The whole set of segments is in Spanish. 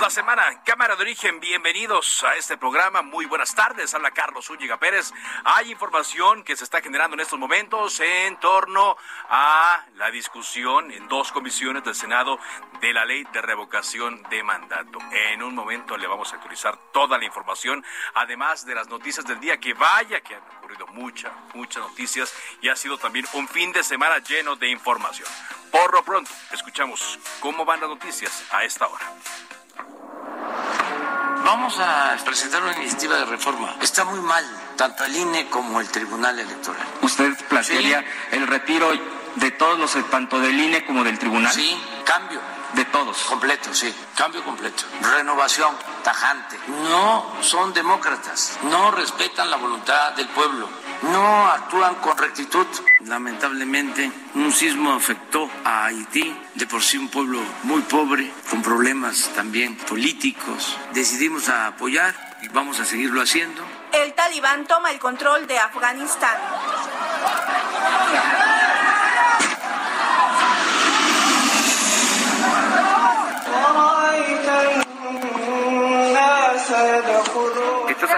La semana, Cámara de Origen, bienvenidos a este programa, muy buenas tardes, habla Carlos Zúñiga Pérez. Hay información que se está generando en estos momentos en torno a la discusión en dos comisiones del Senado de la ley de revocación de mandato. En un momento le vamos a actualizar toda la información, además de las noticias del día, que vaya que han ocurrido muchas, muchas noticias y ha sido también un fin de semana lleno de información. Por lo pronto, escuchamos cómo van las noticias a esta hora. Vamos a presentar una iniciativa de reforma. Está muy mal, tanto el INE como el Tribunal Electoral. ¿Usted plantearía el retiro de todos los, tanto del INE como del Tribunal? Sí, cambio. De todos. Completo, sí. Cambio completo. Renovación tajante. No son demócratas. No respetan la voluntad del pueblo. No actúan con rectitud. Lamentablemente, un sismo afectó a Haití, de por sí un pueblo muy pobre, con problemas también políticos. Decidimos apoyar y vamos a seguirlo haciendo. El talibán toma el control de Afganistán.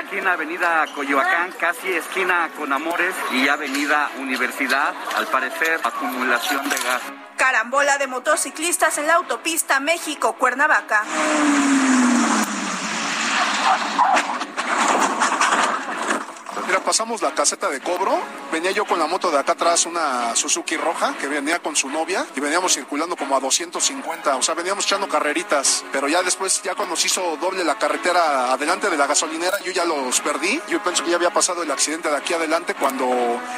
Aquí en avenida Coyoacán, casi esquina con Amores y avenida Universidad, al parecer acumulación de gas. Carambola de motociclistas en la autopista México-Cuernavaca. Mira, pasamos la caseta de cobro. Venía yo con la moto de acá atrás, una Suzuki roja, que venía con su novia, y veníamos circulando como a 250. O sea, veníamos echando carreritas. Pero ya después, ya cuando se hizo doble la carretera adelante de la gasolinera, yo ya los perdí. Yo pienso que ya había pasado el accidente de aquí adelante cuando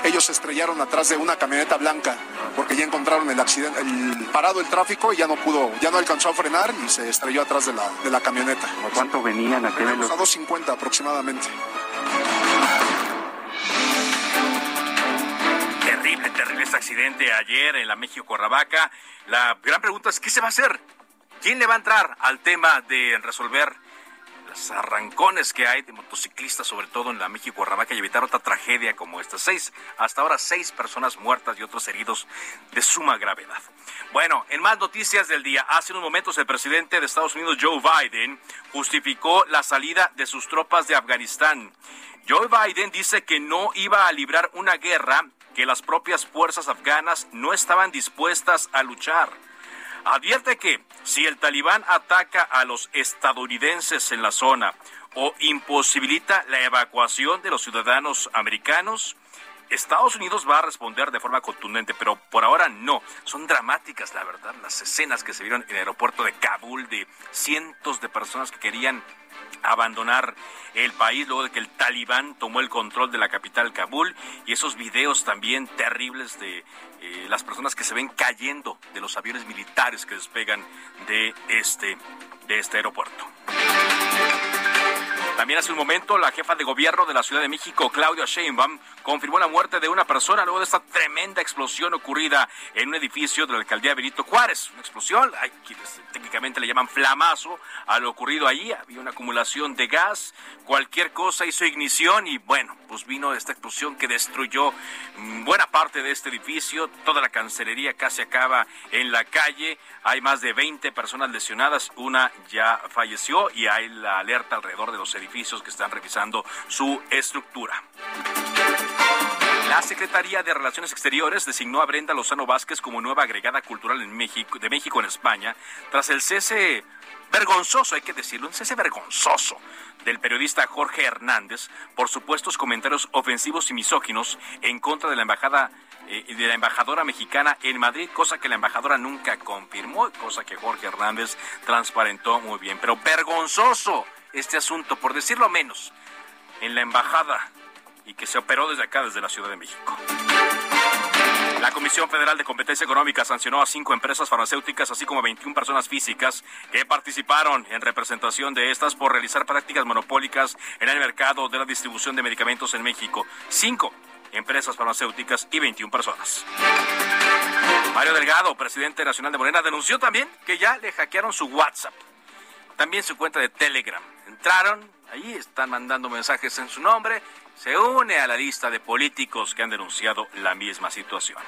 ellos se estrellaron atrás de una camioneta blanca, porque ya encontraron el accidente, el parado el tráfico y ya no pudo, ya no alcanzó a frenar y se estrelló atrás de la, de la camioneta. ¿A cuánto venían aquí? Veníamos a 250 aproximadamente. Terrible, terrible este accidente ayer en la México Cuernavaca. La gran pregunta es, ¿qué se va a hacer? ¿Quién le va a entrar al tema de resolver los arrancones que hay de motociclistas, sobre todo en la México Cuernavaca, y evitar otra tragedia como esta? Seis, hasta ahora seis personas muertas y otros heridos de suma gravedad. Bueno, en más noticias del día, hace unos momentos el presidente de Estados Unidos, Joe Biden, justificó la salida de sus tropas de Afganistán. Joe Biden dice que no iba a librar una guerra que las propias fuerzas afganas no estaban dispuestas a luchar. Advierte que si el talibán ataca a los estadounidenses en la zona o imposibilita la evacuación de los ciudadanos americanos, Estados Unidos va a responder de forma contundente, pero por ahora no. Son dramáticas, la verdad, las escenas que se vieron en el aeropuerto de Kabul de cientos de personas que querían abandonar el país luego de que el talibán tomó el control de la capital Kabul y esos videos también terribles de eh, las personas que se ven cayendo de los aviones militares que despegan de este de este aeropuerto. También hace un momento la jefa de gobierno de la Ciudad de México, Claudia Sheinbaum, confirmó la muerte de una persona luego de esta tremenda explosión ocurrida en un edificio de la alcaldía Benito Juárez. Una explosión, técnicamente le llaman flamazo a lo ocurrido allí. Había una acumulación de gas, cualquier cosa hizo ignición y bueno, pues vino esta explosión que destruyó mm, buena parte de este edificio. Toda la cancelería casi acaba en la calle. Hay más de 20 personas lesionadas, una ya falleció y hay la alerta alrededor de los edificios que están revisando su estructura. La Secretaría de Relaciones Exteriores designó a Brenda Lozano Vázquez como nueva agregada cultural en México, de México en España tras el cese vergonzoso, hay que decirlo, un cese vergonzoso del periodista Jorge Hernández por supuestos comentarios ofensivos y misóginos en contra de la embajada eh, de la embajadora mexicana en Madrid, cosa que la embajadora nunca confirmó, cosa que Jorge Hernández transparentó muy bien. Pero vergonzoso este asunto, por decirlo menos, en la embajada y que se operó desde acá, desde la Ciudad de México. La Comisión Federal de Competencia Económica sancionó a cinco empresas farmacéuticas, así como a 21 personas físicas que participaron en representación de estas por realizar prácticas monopólicas en el mercado de la distribución de medicamentos en México. Cinco empresas farmacéuticas y 21 personas. Mario Delgado, presidente nacional de Morena, denunció también que ya le hackearon su WhatsApp, también su cuenta de Telegram. Entraron, ahí están mandando mensajes en su nombre se une a la lista de políticos que han denunciado la misma situación.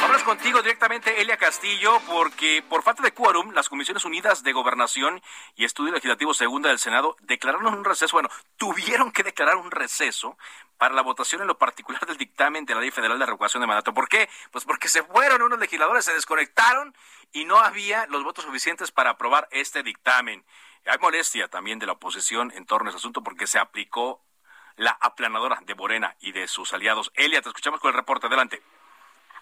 Vamos contigo directamente, Elia Castillo, porque por falta de quórum, las Comisiones Unidas de Gobernación y Estudio Legislativo Segunda del Senado declararon un receso, bueno, tuvieron que declarar un receso para la votación en lo particular del dictamen de la Ley Federal de Revocación de Mandato. ¿Por qué? Pues porque se fueron unos legisladores, se desconectaron y no había los votos suficientes para aprobar este dictamen. Hay molestia también de la oposición en torno a ese asunto porque se aplicó la aplanadora de Morena y de sus aliados. Elia, te escuchamos con el reporte. Adelante.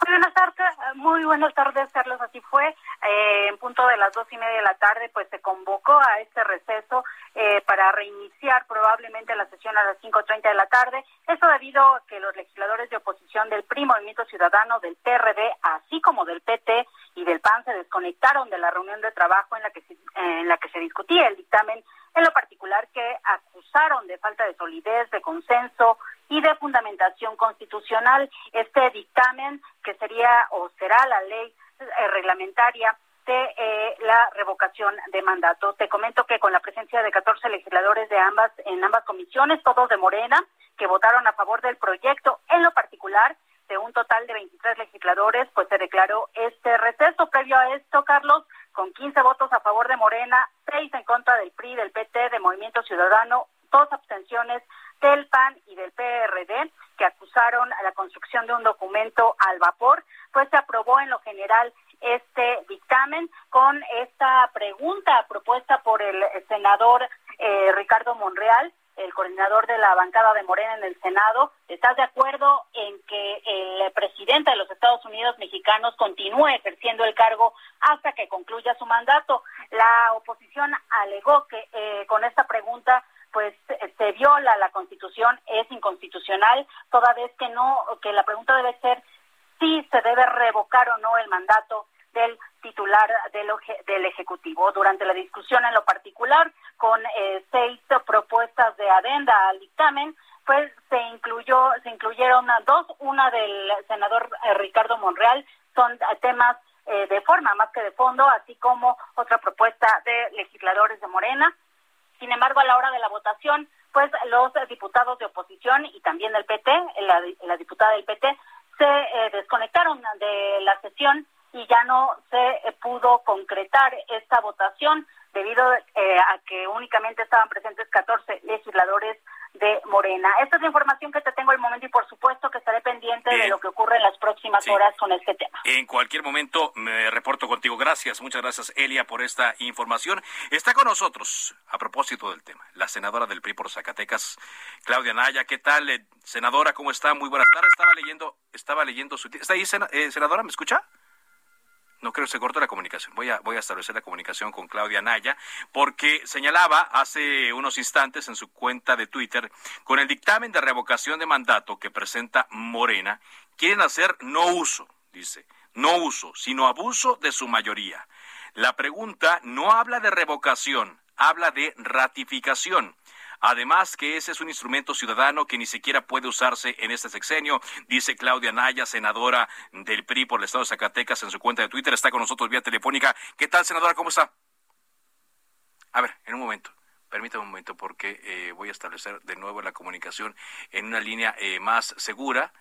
Muy buenas tardes, muy buenas tardes, Carlos. Así fue. Eh, en punto de las dos y media de la tarde, pues se convocó a este receso eh, para reiniciar probablemente la sesión a las 5.30 de la tarde. Eso debido a que los legisladores de oposición del PRI, Movimiento Ciudadano, del PRD, así como del PT y del PAN, se desconectaron de la reunión de trabajo en la que en la que se discutía el dictamen en lo particular que acusaron de falta de solidez, de consenso y de fundamentación constitucional este dictamen que sería o será la ley eh, reglamentaria de eh, la revocación de mandato. Te comento que con la presencia de 14 legisladores de ambas en ambas comisiones, todos de Morena, que votaron a favor del proyecto, en lo particular de un total de 23 legisladores, pues se declaró este receso. Previo a esto, Carlos, con 15 votos a favor de Morena, 6 en contra del PRI, del PT, de Movimiento Ciudadano, dos abstenciones del PAN y del PRD, que acusaron a la construcción de un documento al vapor, pues se aprobó en lo general este dictamen con esta pregunta propuesta por el senador eh, Ricardo Monreal, el coordinador de la bancada de Morena en el Senado, ¿estás de acuerdo en que el presidente de los Estados Unidos mexicanos continúe ejerciendo el cargo hasta que concluya su mandato? La oposición alegó que eh, con esta pregunta pues se viola la Constitución, es inconstitucional, toda vez que no, que la pregunta debe ser si se debe revocar o no el mandato del titular del, del Ejecutivo. Durante la discusión en lo particular, con eh, seis adenda al dictamen, pues se incluyó, se incluyeron dos, una del senador eh, Ricardo Monreal, son temas eh, de forma más que de fondo, así como otra propuesta de legisladores de Morena. Sin embargo, a la hora de la votación, pues los diputados de oposición y también del PT, la, la diputada del PT, se desconectaron de la sesión y ya no se pudo concretar esta votación debido eh, a que únicamente estaban presentes 14 legisladores de Morena. Esta es la información que te tengo al momento y por supuesto que estaré pendiente de lo que ocurre en las próximas horas con este tema. En cualquier momento me reporto contigo. Gracias, muchas gracias Elia por esta información. Está con nosotros, a propósito del tema, la senadora del PRI por Zacatecas, Claudia Naya. ¿Qué tal, eh, senadora? ¿Cómo está? Muy buenas tardes. Estaba leyendo, estaba leyendo su... ¿Está ahí, eh, senadora? ¿Me escucha? No creo se cortó la comunicación. Voy a, voy a establecer la comunicación con Claudia Naya, porque señalaba hace unos instantes en su cuenta de Twitter, con el dictamen de revocación de mandato que presenta Morena, quieren hacer no uso, dice, no uso, sino abuso de su mayoría. La pregunta no habla de revocación, habla de ratificación. Además que ese es un instrumento ciudadano que ni siquiera puede usarse en este sexenio, dice Claudia Naya, senadora del PRI por el Estado de Zacatecas en su cuenta de Twitter. Está con nosotros vía telefónica. ¿Qué tal, senadora? ¿Cómo está? A ver, en un momento. Permítame un momento porque eh, voy a establecer de nuevo la comunicación en una línea eh, más segura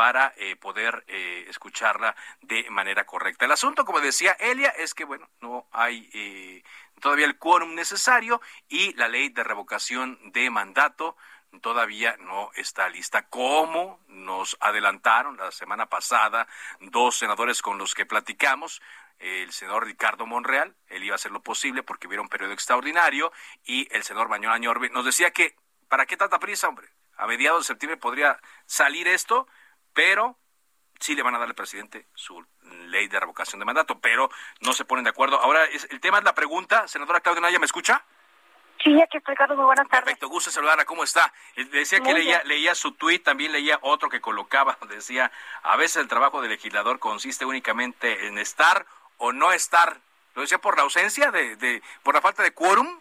para eh, poder eh, escucharla de manera correcta. El asunto, como decía Elia, es que, bueno, no hay eh, todavía el quórum necesario y la ley de revocación de mandato todavía no está lista. Como nos adelantaron la semana pasada dos senadores con los que platicamos, el senador Ricardo Monreal, él iba a hacer lo posible porque hubiera un periodo extraordinario, y el senador Mañón Añorbe nos decía que, ¿para qué tanta prisa, hombre? A mediados de septiembre podría salir esto, pero sí le van a dar al presidente su ley de revocación de mandato, pero no se ponen de acuerdo. Ahora, el tema es la pregunta. Senadora Claudia Naya, ¿me escucha? Sí, aquí estoy, Carlos. Muy buenas tardes. Perfecto, gusto saludarla. ¿Cómo está? Eh, decía que leía, leía su tuit, también leía otro que colocaba, decía, a veces el trabajo del legislador consiste únicamente en estar o no estar. Lo decía por la ausencia de, de por la falta de quórum.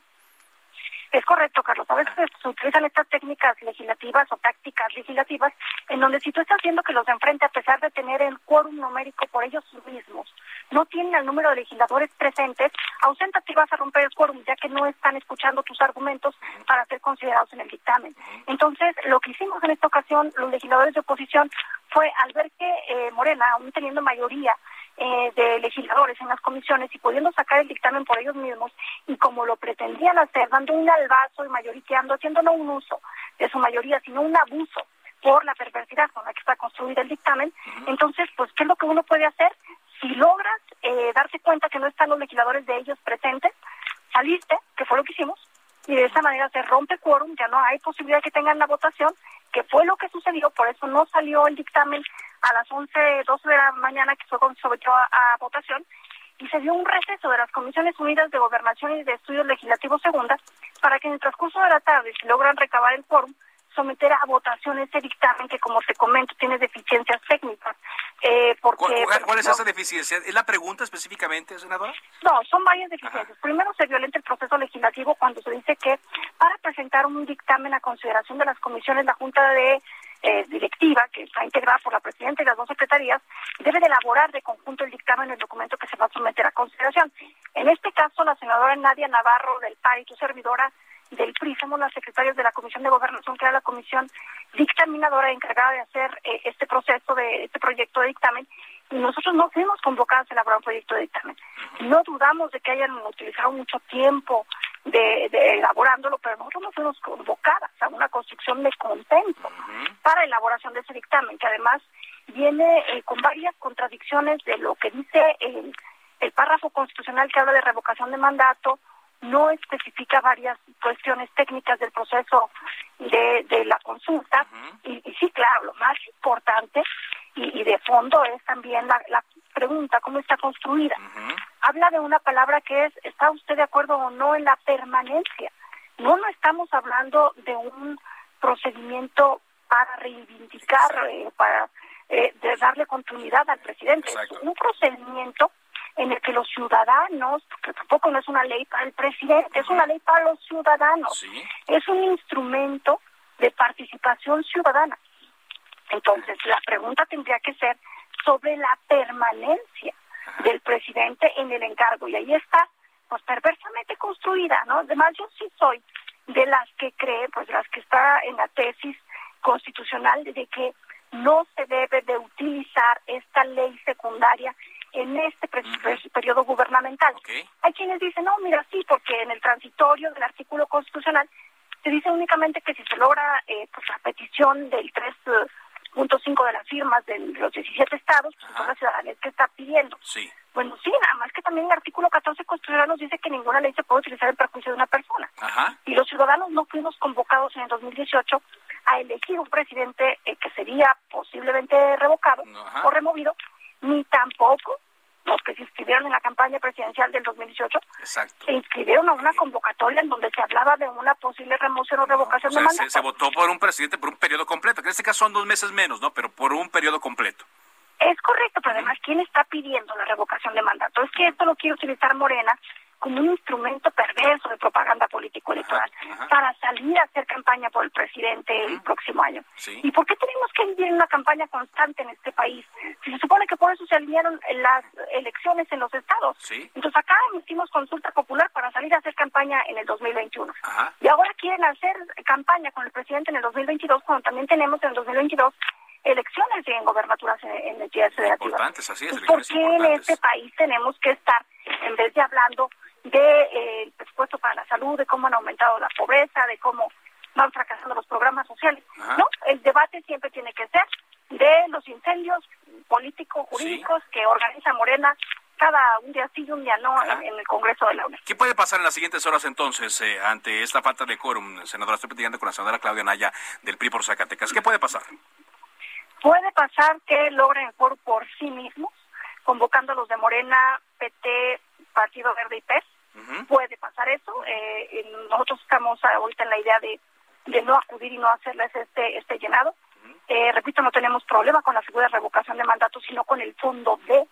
Es correcto, Carlos. A veces se utilizan estas técnicas legislativas o tácticas legislativas en donde si tú estás viendo que los de enfrente, a pesar de tener el quórum numérico por ellos mismos, no tienen el número de legisladores presentes, auséntate y vas a romper el quórum, ya que no están escuchando tus argumentos para ser considerados en el dictamen. Entonces, lo que hicimos en esta ocasión, los legisladores de oposición, fue al ver que eh, Morena, aún teniendo mayoría, eh, de legisladores en las comisiones y pudiendo sacar el dictamen por ellos mismos y como lo pretendían hacer, dando un albazo y mayoriteando, haciendo no un uso de su mayoría, sino un abuso por la perversidad con la que está construido el dictamen. Entonces, pues, ¿qué es lo que uno puede hacer? Si logras eh, darse cuenta que no están los legisladores de ellos presentes, saliste, que fue lo que hicimos, y de esa manera se rompe quórum, ya no hay posibilidad de que tengan la votación, que fue lo que sucedió, por eso no salió el dictamen a las 11, 12 de la mañana que fue cuando sometió a, votación y se dio un receso de las Comisiones Unidas de Gobernación y de Estudios Legislativos Segundas para que en el transcurso de la tarde, si logran recabar el quórum, someter a votación ese dictamen que, como te comento, tiene deficiencias técnicas. Eh, porque, ¿Cuál, es esa deficiencia? ¿Es la pregunta específicamente, senadora? No, son varias deficiencias. Primero, se violenta el proceso legislativo cuando se dice que para presentar un dictamen a consideración de las comisiones, la Junta de eh, directiva, que está integrada por la presidenta y las dos secretarías, debe de elaborar de conjunto el dictamen el documento que se va a someter a consideración. En este caso, la senadora Nadia Navarro del PAR y tu servidora del PRI, somos las secretarias de la Comisión de Gobernación, que era la comisión dictaminadora encargada de hacer eh, este proceso de este proyecto de dictamen, y nosotros no fuimos convocados a elaborar un proyecto de dictamen. No dudamos de que hayan utilizado mucho tiempo de, elaborándolo, pero nosotros no fuimos convocadas a una construcción de consenso para elaboración de ese dictamen, que además viene eh, con varias contradicciones de lo que dice el, el párrafo constitucional que habla de revocación de mandato, no especifica varias cuestiones técnicas del proceso de, de la consulta. y, sí, claro, lo más importante y, de fondo es también la, la pregunta, ¿cómo está construida? Habla de una palabra que es, ¿está usted de acuerdo o no en la permanencia? No, no estamos hablando de un procedimiento para reivindicar, eh, para eh, de darle continuidad al presidente. Es un procedimiento en el que los ciudadanos, porque tampoco no es una ley para el presidente, es una ley para los ciudadanos, es un instrumento de participación ciudadana. Entonces, la pregunta tendría que ser sobre la permanencia del presidente en el encargo. Y ahí está, pues perversamente construida, ¿no? Además, yo sí soy de las que cree, pues las que está en la tesis constitucional de que no se debe de utilizar esta ley secundaria en este periodo gubernamental. Hay quienes dicen, no, mira, sí, porque en el transitorio del artículo constitucional se dice únicamente que si se logra eh, pues la petición del 3.5 de las firmas de los 17 estados, pues son la ciudadanía que está pidiendo. Sí. Bueno, sí, nada más que también el artículo 14 constitucional nos dice que ninguna ley se puede utilizar en perjuicio de una persona. Y los ciudadanos no fuimos convocados en el 2018 a elegir un presidente eh, que sería posiblemente revocado o removido ni tampoco los que se inscribieron en la campaña presidencial del 2018 se inscribieron a una convocatoria en donde se hablaba de una posible remoción o revocación de mandato. Se, votó por un presidente por un periodo completo, que en este caso son dos meses menos, ¿no? Pero por un periodo completo. Es correcto, pero además, ¿quién está pidiendo la revocación de mandato? Es que esto lo quiere utilizar Morena como un instrumento perverso de propaganda político-electoral para salir a hacer campaña por el presidente el próximo año. ¿Y por qué tenemos que vivir una campaña constante en este país? Si se supone que por eso se alinearon las elecciones en los estados. Entonces acá emitimos consulta popular para salir a hacer campaña en el 2021. Y ahora quieren hacer campaña con el presidente en el 2022 cuando también tenemos en el 2022 elecciones en gobernaturas en, entidades federativas. así es, ¿Por qué en este país tenemos que estar, en vez de hablando de eh, presupuesto para la salud, de cómo han aumentado la pobreza, de cómo van fracasando los programas sociales. No, el debate siempre tiene que ser de los incendios políticos, jurídicos que organiza Morena cada un día sí y un día no en, el Congreso de la UNED. ¿Qué puede pasar en las siguientes horas entonces eh, ante esta falta de quórum? Senadora, estoy platicando con la senadora Claudia Naya del PRI por Zacatecas. ¿Qué puede pasar? Puede pasar que logren por, por sí mismos, convocando a los de Morena, PT, Partido Verde y PES. Puede pasar eso. Eh, nosotros estamos ahorita en la idea de, de no acudir y no hacerles este, este llenado. Eh, repito, no tenemos problema con la figura de revocación de mandato, sino con el fondo de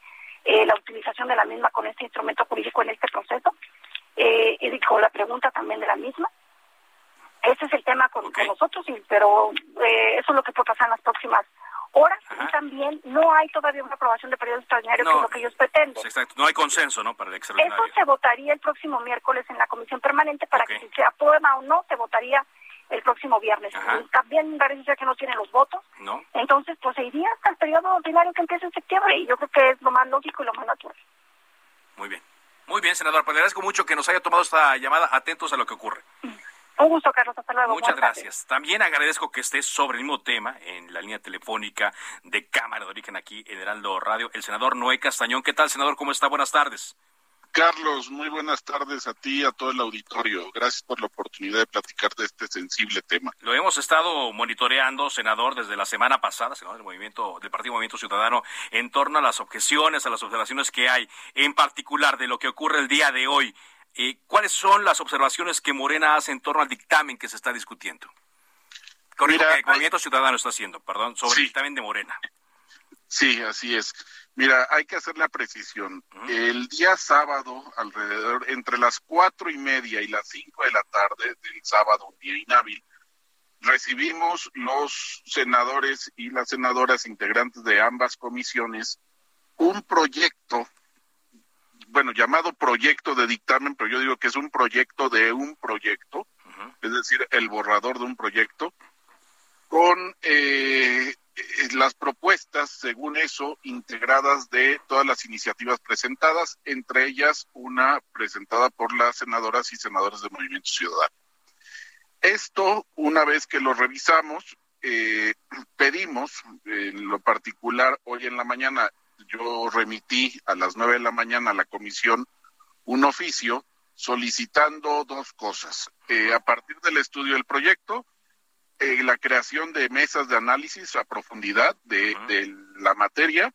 eh, la utilización de la misma con este instrumento jurídico en este proceso. Eh, y con la pregunta también de la misma. Ese es el tema con, nosotros, pero eh, eso es lo que puede pasar en las próximas horas. Y también no hay todavía una aprobación de periodo extraordinario, que es lo que ellos pretenden. Exacto, no hay consenso ¿no? para el extraordinario. Eso se votaría el próximo miércoles en la comisión permanente para que si se aprueba o no, se votaría el próximo viernes. También parece que no tiene los votos. No. Entonces, pues se iría hasta el periodo ordinario que empieza en septiembre y yo creo que es lo más lógico y lo más natural. Muy bien. Muy bien, senador. Pues le agradezco mucho que nos haya tomado esta llamada. Atentos a lo que ocurre. Un gusto, Carlos. Hasta luego. Muchas gracias. También agradezco que esté sobre el mismo tema en la línea telefónica de Cámara de Origen aquí en Heraldo Radio, el senador Noé Castañón. ¿Qué tal, senador? ¿Cómo está? Buenas tardes. Carlos, muy buenas tardes a ti y a todo el auditorio. Gracias por la oportunidad de platicar de este sensible tema. Lo hemos estado monitoreando, senador, desde la semana pasada, senador del movimiento del Partido Movimiento Ciudadano, en torno a las objeciones, a las observaciones que hay, en particular de lo que ocurre el día de hoy. Eh, ¿Cuáles son las observaciones que Morena hace en torno al dictamen que se está discutiendo? Con que el Movimiento Ciudadano está haciendo, perdón, sobre el dictamen de Morena. Sí, así es. Mira, hay que hacer la precisión. El día sábado, alrededor, entre las cuatro y media y las cinco de la tarde del sábado, día inhábil, recibimos los senadores y las senadoras integrantes de ambas comisiones un proyecto, bueno, llamado proyecto de dictamen, pero yo digo que es un proyecto de un proyecto, es decir, el borrador de un proyecto, con eh, eh, las propuestas, según eso, integradas de todas las iniciativas presentadas, entre ellas una presentada por las senadoras y senadores del Movimiento Ciudadano. Esto, una vez que lo revisamos, eh, pedimos, en lo particular, hoy en la mañana, yo remití a las nueve de la mañana a la comisión un oficio solicitando dos cosas. Eh, a partir del estudio del proyecto, eh, la creación de mesas de análisis a profundidad de, la materia,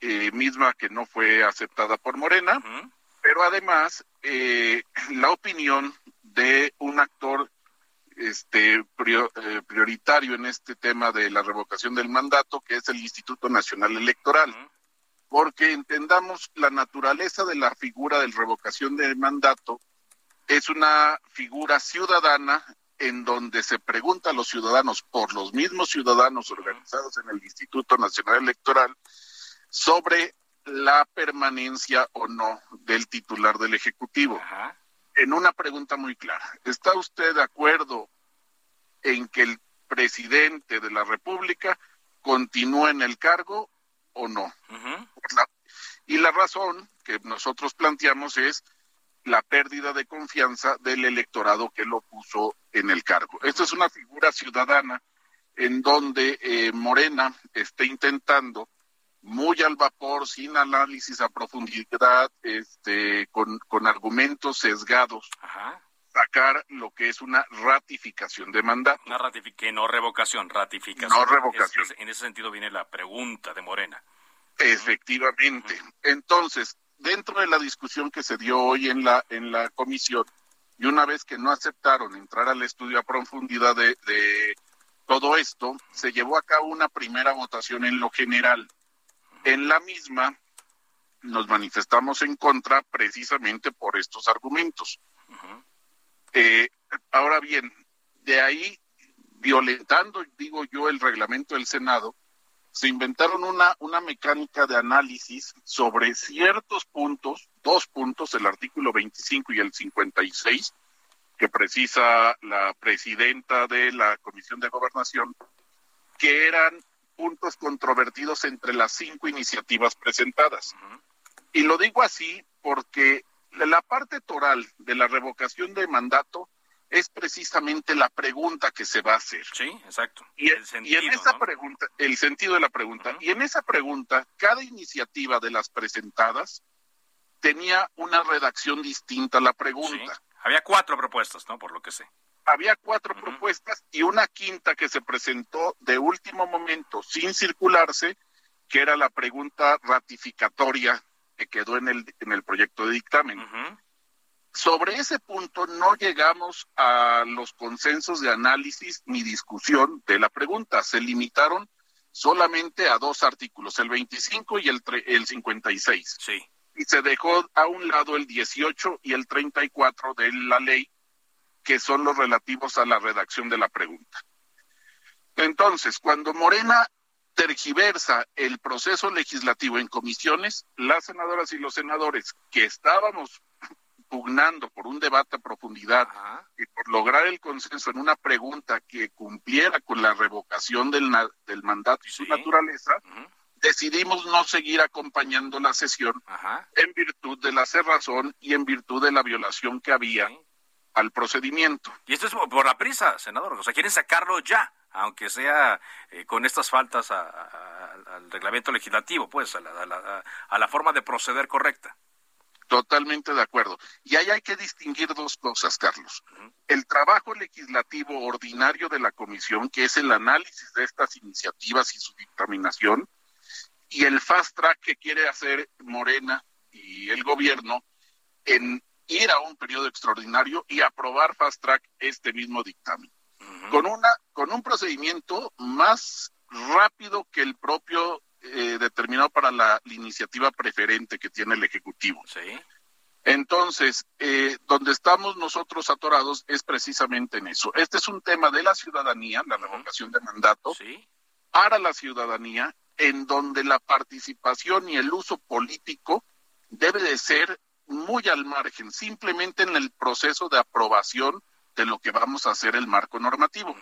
eh, misma que no fue aceptada por Morena, pero además la opinión de un actor este prioritario en este tema de la revocación del mandato, que es el Instituto Nacional Electoral. Porque entendamos la naturaleza de la figura de revocación del mandato, es una figura ciudadana en donde se pregunta a los ciudadanos por los mismos ciudadanos organizados en el Instituto Nacional Electoral sobre la permanencia o no del titular del Ejecutivo. En una pregunta muy clara, ¿está usted de acuerdo en que el presidente de la República continúe en el cargo o no? y la razón que nosotros planteamos es la pérdida de confianza del electorado que lo puso en el cargo. Esta es una figura ciudadana en donde eh, Morena está intentando muy al vapor, sin análisis a profundidad, este, con, con argumentos sesgados, sacar lo que es una ratificación de mandato. Una ratificación, no revocación, ratificación. No revocación. en ese sentido viene la pregunta de Morena. Efectivamente. Entonces, dentro de la discusión que se dio hoy en la, en la comisión, y una vez que no aceptaron entrar al estudio a profundidad de, de todo esto, se llevó a cabo una primera votación en lo general. En la misma nos manifestamos en contra precisamente por estos argumentos. Eh, ahora bien, de ahí, violentando, digo yo, el reglamento del Senado, se inventaron una, una mecánica de análisis sobre ciertos puntos, dos puntos, el artículo 25 y el 56, que precisa la presidenta de la Comisión de Gobernación, que eran puntos controvertidos entre las cinco iniciativas presentadas. Y lo digo así porque la parte toral de la revocación de mandato es precisamente la pregunta que se va a hacer. Sí, exacto. Y, en esa pregunta, el sentido de la pregunta, y en esa pregunta, cada iniciativa de las presentadas tenía una redacción distinta a la pregunta. Había cuatro propuestas, ¿no? Por lo que sé. Había cuatro propuestas y una quinta que se presentó de último momento sin circularse, que era la pregunta ratificatoria que quedó en el, en el proyecto de dictamen. Sobre ese punto no llegamos a los consensos de análisis ni discusión de la pregunta. Se limitaron solamente a dos artículos, el 25 y el, el 56. Sí. Y se dejó a un lado el 18 y el 34 de la ley, que son los relativos a la redacción de la pregunta. Entonces, cuando Morena tergiversa el proceso legislativo en comisiones, las senadoras y los senadores que estábamos pugnando por un debate a profundidad y por lograr el consenso en una pregunta que cumpliera con la revocación del, del mandato y su naturaleza, decidimos no seguir acompañando la sesión en virtud de la cerrazón y en virtud de la violación que había al procedimiento. Y esto es por la prisa, senador. O sea, quieren sacarlo ya, aunque sea eh, con estas faltas al reglamento legislativo, pues, a la, a la forma de proceder correcta. Totalmente de acuerdo. Y ahí hay que distinguir dos cosas, Carlos. El trabajo legislativo ordinario de la comisión, que es el análisis de estas iniciativas y su dictaminación, y el fast track que quiere hacer Morena y el gobierno en ir a un periodo extraordinario y aprobar fast track este mismo dictamen. Con una con un procedimiento más rápido que el propio eh, determinado para la, iniciativa preferente que tiene el Ejecutivo. Sí. Entonces, eh, donde estamos nosotros atorados es precisamente en eso. Este es un tema de la ciudadanía, la revocación de mandato, para la ciudadanía, en donde la participación y el uso político debe de ser muy al margen, simplemente en el proceso de aprobación de lo que vamos a hacer el marco normativo,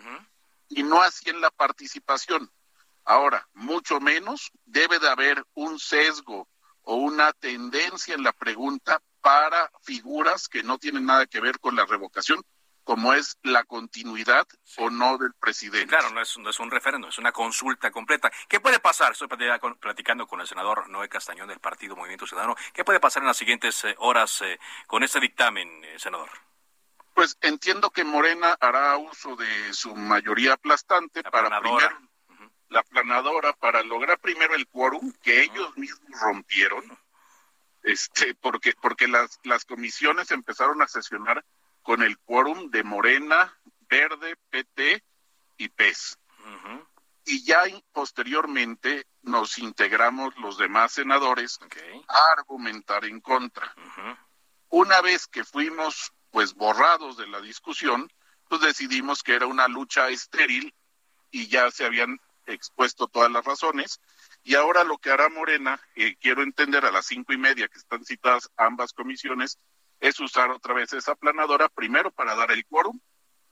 y no así en la participación. Ahora, mucho menos debe de haber un sesgo o una tendencia en la pregunta para figuras que no tienen nada que ver con la revocación, como es la continuidad o no del presidente. Claro, no es, no es un referéndum, es una consulta completa. ¿Qué puede pasar? Estoy platicando con el senador Noé Castañón del Partido Movimiento Ciudadano. ¿Qué puede pasar en las siguientes eh, horas eh, con este dictamen, eh, senador? Pues entiendo que Morena hará uso de su mayoría aplastante para primero la planadora para lograr primero el quórum que ellos mismos rompieron, este, porque, porque las, las comisiones empezaron a sesionar con el quórum de Morena, Verde, PT y PES. Y ya posteriormente nos integramos los demás senadores a argumentar en contra. Una vez que fuimos pues borrados de la discusión, pues decidimos que era una lucha estéril y ya se habían expuesto todas las razones. Y ahora lo que hará Morena, eh, quiero entender a las cinco y media que están citadas ambas comisiones, es usar otra vez esa planadora, primero para dar el quórum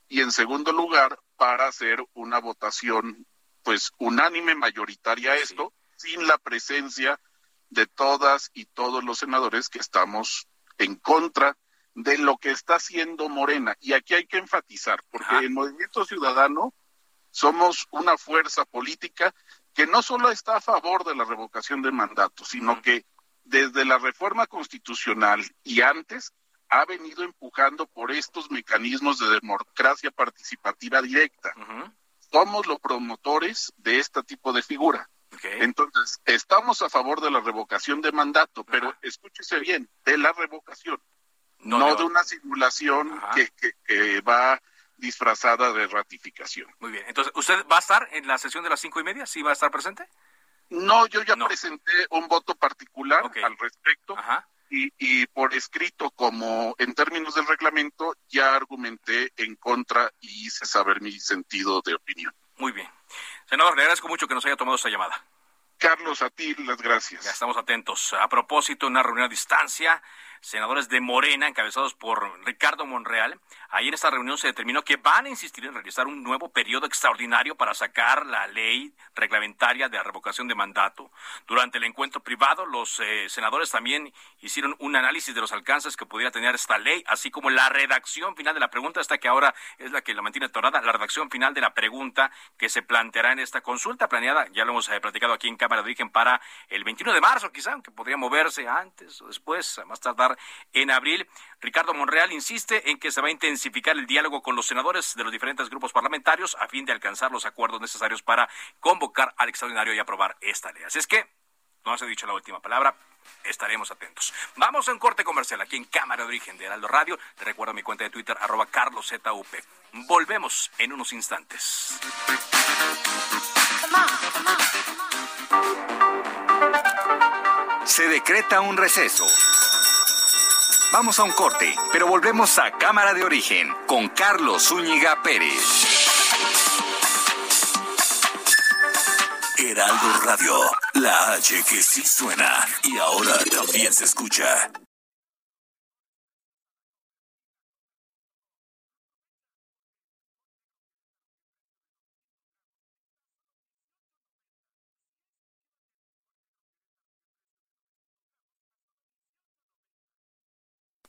y en segundo lugar para hacer una votación pues unánime, mayoritaria a esto, sin la presencia de todas y todos los senadores que estamos en contra de lo que está haciendo Morena. Y aquí hay que enfatizar, porque el Movimiento Ciudadano somos una fuerza política que no solo está a favor de la revocación de mandato, sino que desde la reforma constitucional y antes ha venido empujando por estos mecanismos de democracia participativa directa. Somos los promotores de este tipo de figura. Entonces, estamos a favor de la revocación de mandato, pero escúchese bien, de la revocación, no, de una simulación que, que va disfrazada de ratificación. Muy bien. Entonces, ¿usted va a estar en la sesión de las cinco y media? ¿Sí va a estar presente? No, yo ya presenté un voto particular al respecto. Y, y, por escrito, como en términos del reglamento, ya argumenté en contra y hice saber mi sentido de opinión. Muy bien. Senador, le agradezco mucho que nos haya tomado esta llamada. Carlos, a ti las gracias. Ya estamos atentos. A propósito, una reunión a distancia senadores de Morena, encabezados por Ricardo Monreal. Ahí en esta reunión se determinó que van a insistir en realizar un nuevo periodo extraordinario para sacar la ley reglamentaria de revocación de mandato. Durante el encuentro privado, los eh, senadores también hicieron un análisis de los alcances que pudiera tener esta ley, así como la redacción final de la pregunta, esta que ahora es la que la mantiene atorada, la redacción final de la pregunta que se planteará en esta consulta planeada, ya lo hemos eh, platicado aquí en Cámara de Origen, para el 21 de marzo, quizá, aunque podría moverse antes o después, más tardar en abril. Ricardo Monreal insiste en que se va a intensificar el diálogo con los senadores de los diferentes grupos parlamentarios a fin de alcanzar los acuerdos necesarios para convocar al extraordinario y aprobar esta ley. Así es que no se ha dicho la última palabra, estaremos atentos. Vamos a un corte comercial aquí en Cámara de Origen de Heraldo Radio. Te recuerdo mi cuenta de Twitter, arroba carloszup. Volvemos en unos instantes. Se decreta un receso. Vamos a un corte, pero volvemos a Cámara de Origen con Carlos Zúñiga Pérez. Heraldo Radio, la H que sí suena y ahora también se escucha.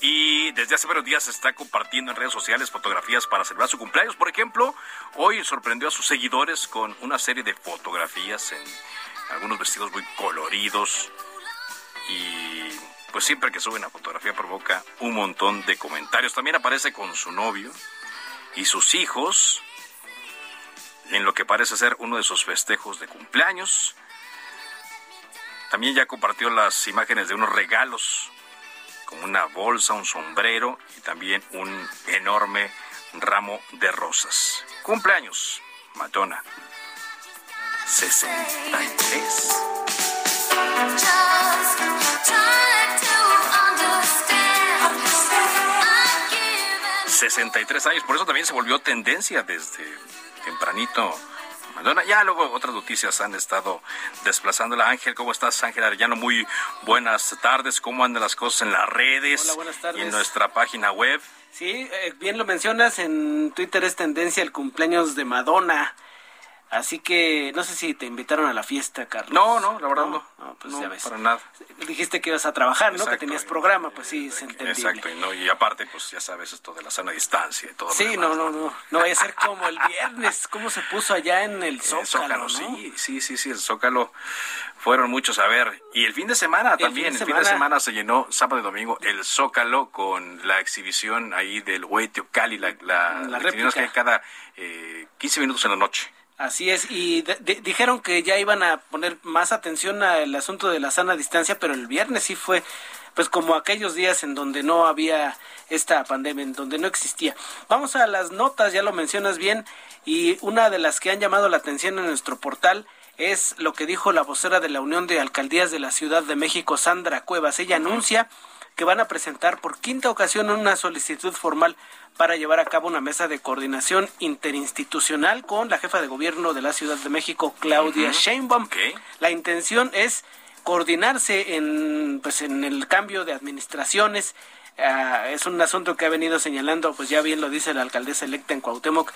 Y desde hace varios días está compartiendo en redes sociales fotografías para celebrar su cumpleaños. Por ejemplo, hoy sorprendió a sus seguidores con una serie de fotografías en algunos vestidos muy coloridos y pues siempre que sube una fotografía provoca un montón de comentarios. También aparece con su novio y sus hijos en lo que parece ser uno de sus festejos de cumpleaños. También ya compartió las imágenes de unos regalos como una bolsa, un sombrero y también un enorme ramo de rosas. Cumpleaños, Madonna. 63. 63 años, por eso también se volvió tendencia desde tempranito ya luego otras noticias han estado desplazándola. Ángel, ¿cómo estás? Ángel Arellano, muy buenas tardes. ¿Cómo andan las cosas en las redes y en nuestra página web? Sí, eh, bien lo mencionas, en Twitter es tendencia el cumpleaños de Madonna. Así que no sé si te invitaron a la fiesta, Carlos. No, no, la verdad no. No, pues ya ves. Para nada. Dijiste que ibas a trabajar, ¿no? que tenías programa, pues sí, es entendible. Exacto, y, no, y aparte, pues ya sabes esto de la sana distancia y todo. Sí, no, no, no. No vaya a ser como el viernes, cómo se puso allá en el Zócalo. Sí, sí, sí, sí, el Zócalo. Fueron muchos a ver. Y el fin de semana también, el fin de semana, se llenó sábado y domingo el Zócalo con la exhibición ahí del Güey Teocali, la, la, la, que hay cada eh, 15 minutos en la noche. Así es, y dijeron que ya iban a poner más atención al asunto de la sana distancia, pero el viernes sí fue pues como aquellos días en donde no había esta pandemia, en donde no existía. Vamos a las notas, ya lo mencionas bien, y una de las que han llamado la atención en nuestro portal es lo que dijo la vocera de la Unión de Alcaldías de la Ciudad de México, Sandra Cuevas. Ella anuncia que van a presentar por quinta ocasión una solicitud formal para llevar a cabo una mesa de coordinación interinstitucional con la jefa de gobierno de la Ciudad de México, Claudia Sheinbaum. La intención es coordinarse en, pues, en el cambio de administraciones. Ah, es un asunto que ha venido señalando, pues ya bien lo dice la alcaldesa electa en Cuauhtémoc,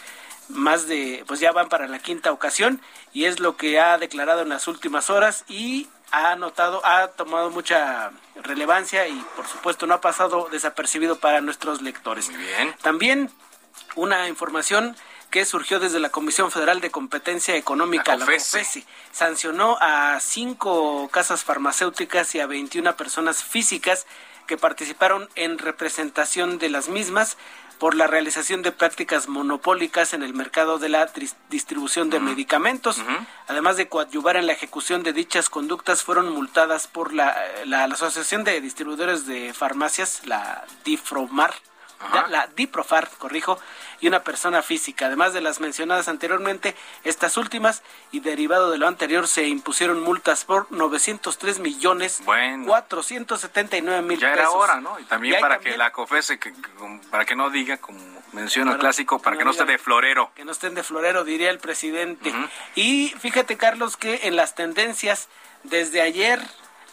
más de, pues ya van para la quinta ocasión y es lo que ha declarado en las últimas horas y ha notado, ha tomado mucha relevancia y por supuesto no ha pasado desapercibido para nuestros lectores. bien. También una información que surgió desde la Comisión Federal de Competencia Económica, la, COFESE. Sancionó a cinco casas farmacéuticas y a 21 personas físicas que participaron en representación de las mismas por la realización de prácticas monopólicas en el mercado de la distribución de medicamentos. Además de coadyuvar en la ejecución de dichas conductas, fueron multadas por la, la Asociación de Distribuidores de Farmacias, la DIFROMAR, la Diprofar, corrijo, y una persona física. Además de las mencionadas anteriormente, estas últimas y derivado de lo anterior se impusieron multas por 903 millones bueno, 479 mil Ya era hora, ¿no? Y también para que la COFESE, que, para que no diga, como menciona el clásico, para que no, esté de florero. Que no estén de florero, diría el presidente. Y fíjate, Carlos, que en las tendencias, desde ayer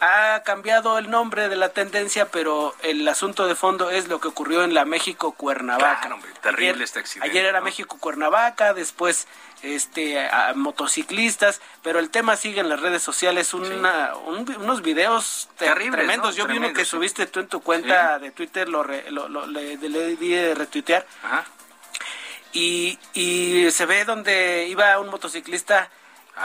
ha cambiado el nombre de la tendencia, pero el asunto de fondo es lo que ocurrió en la México Cuernavaca. terrible ayer, este accidente. Ayer era México Cuernavaca, después este motociclistas, pero el tema sigue en las redes sociales, una, unos videos tremendos. Yo vi uno que subiste tú en tu cuenta de Twitter, lo, lo, le, di de retuitear. Y, y se ve donde iba un motociclista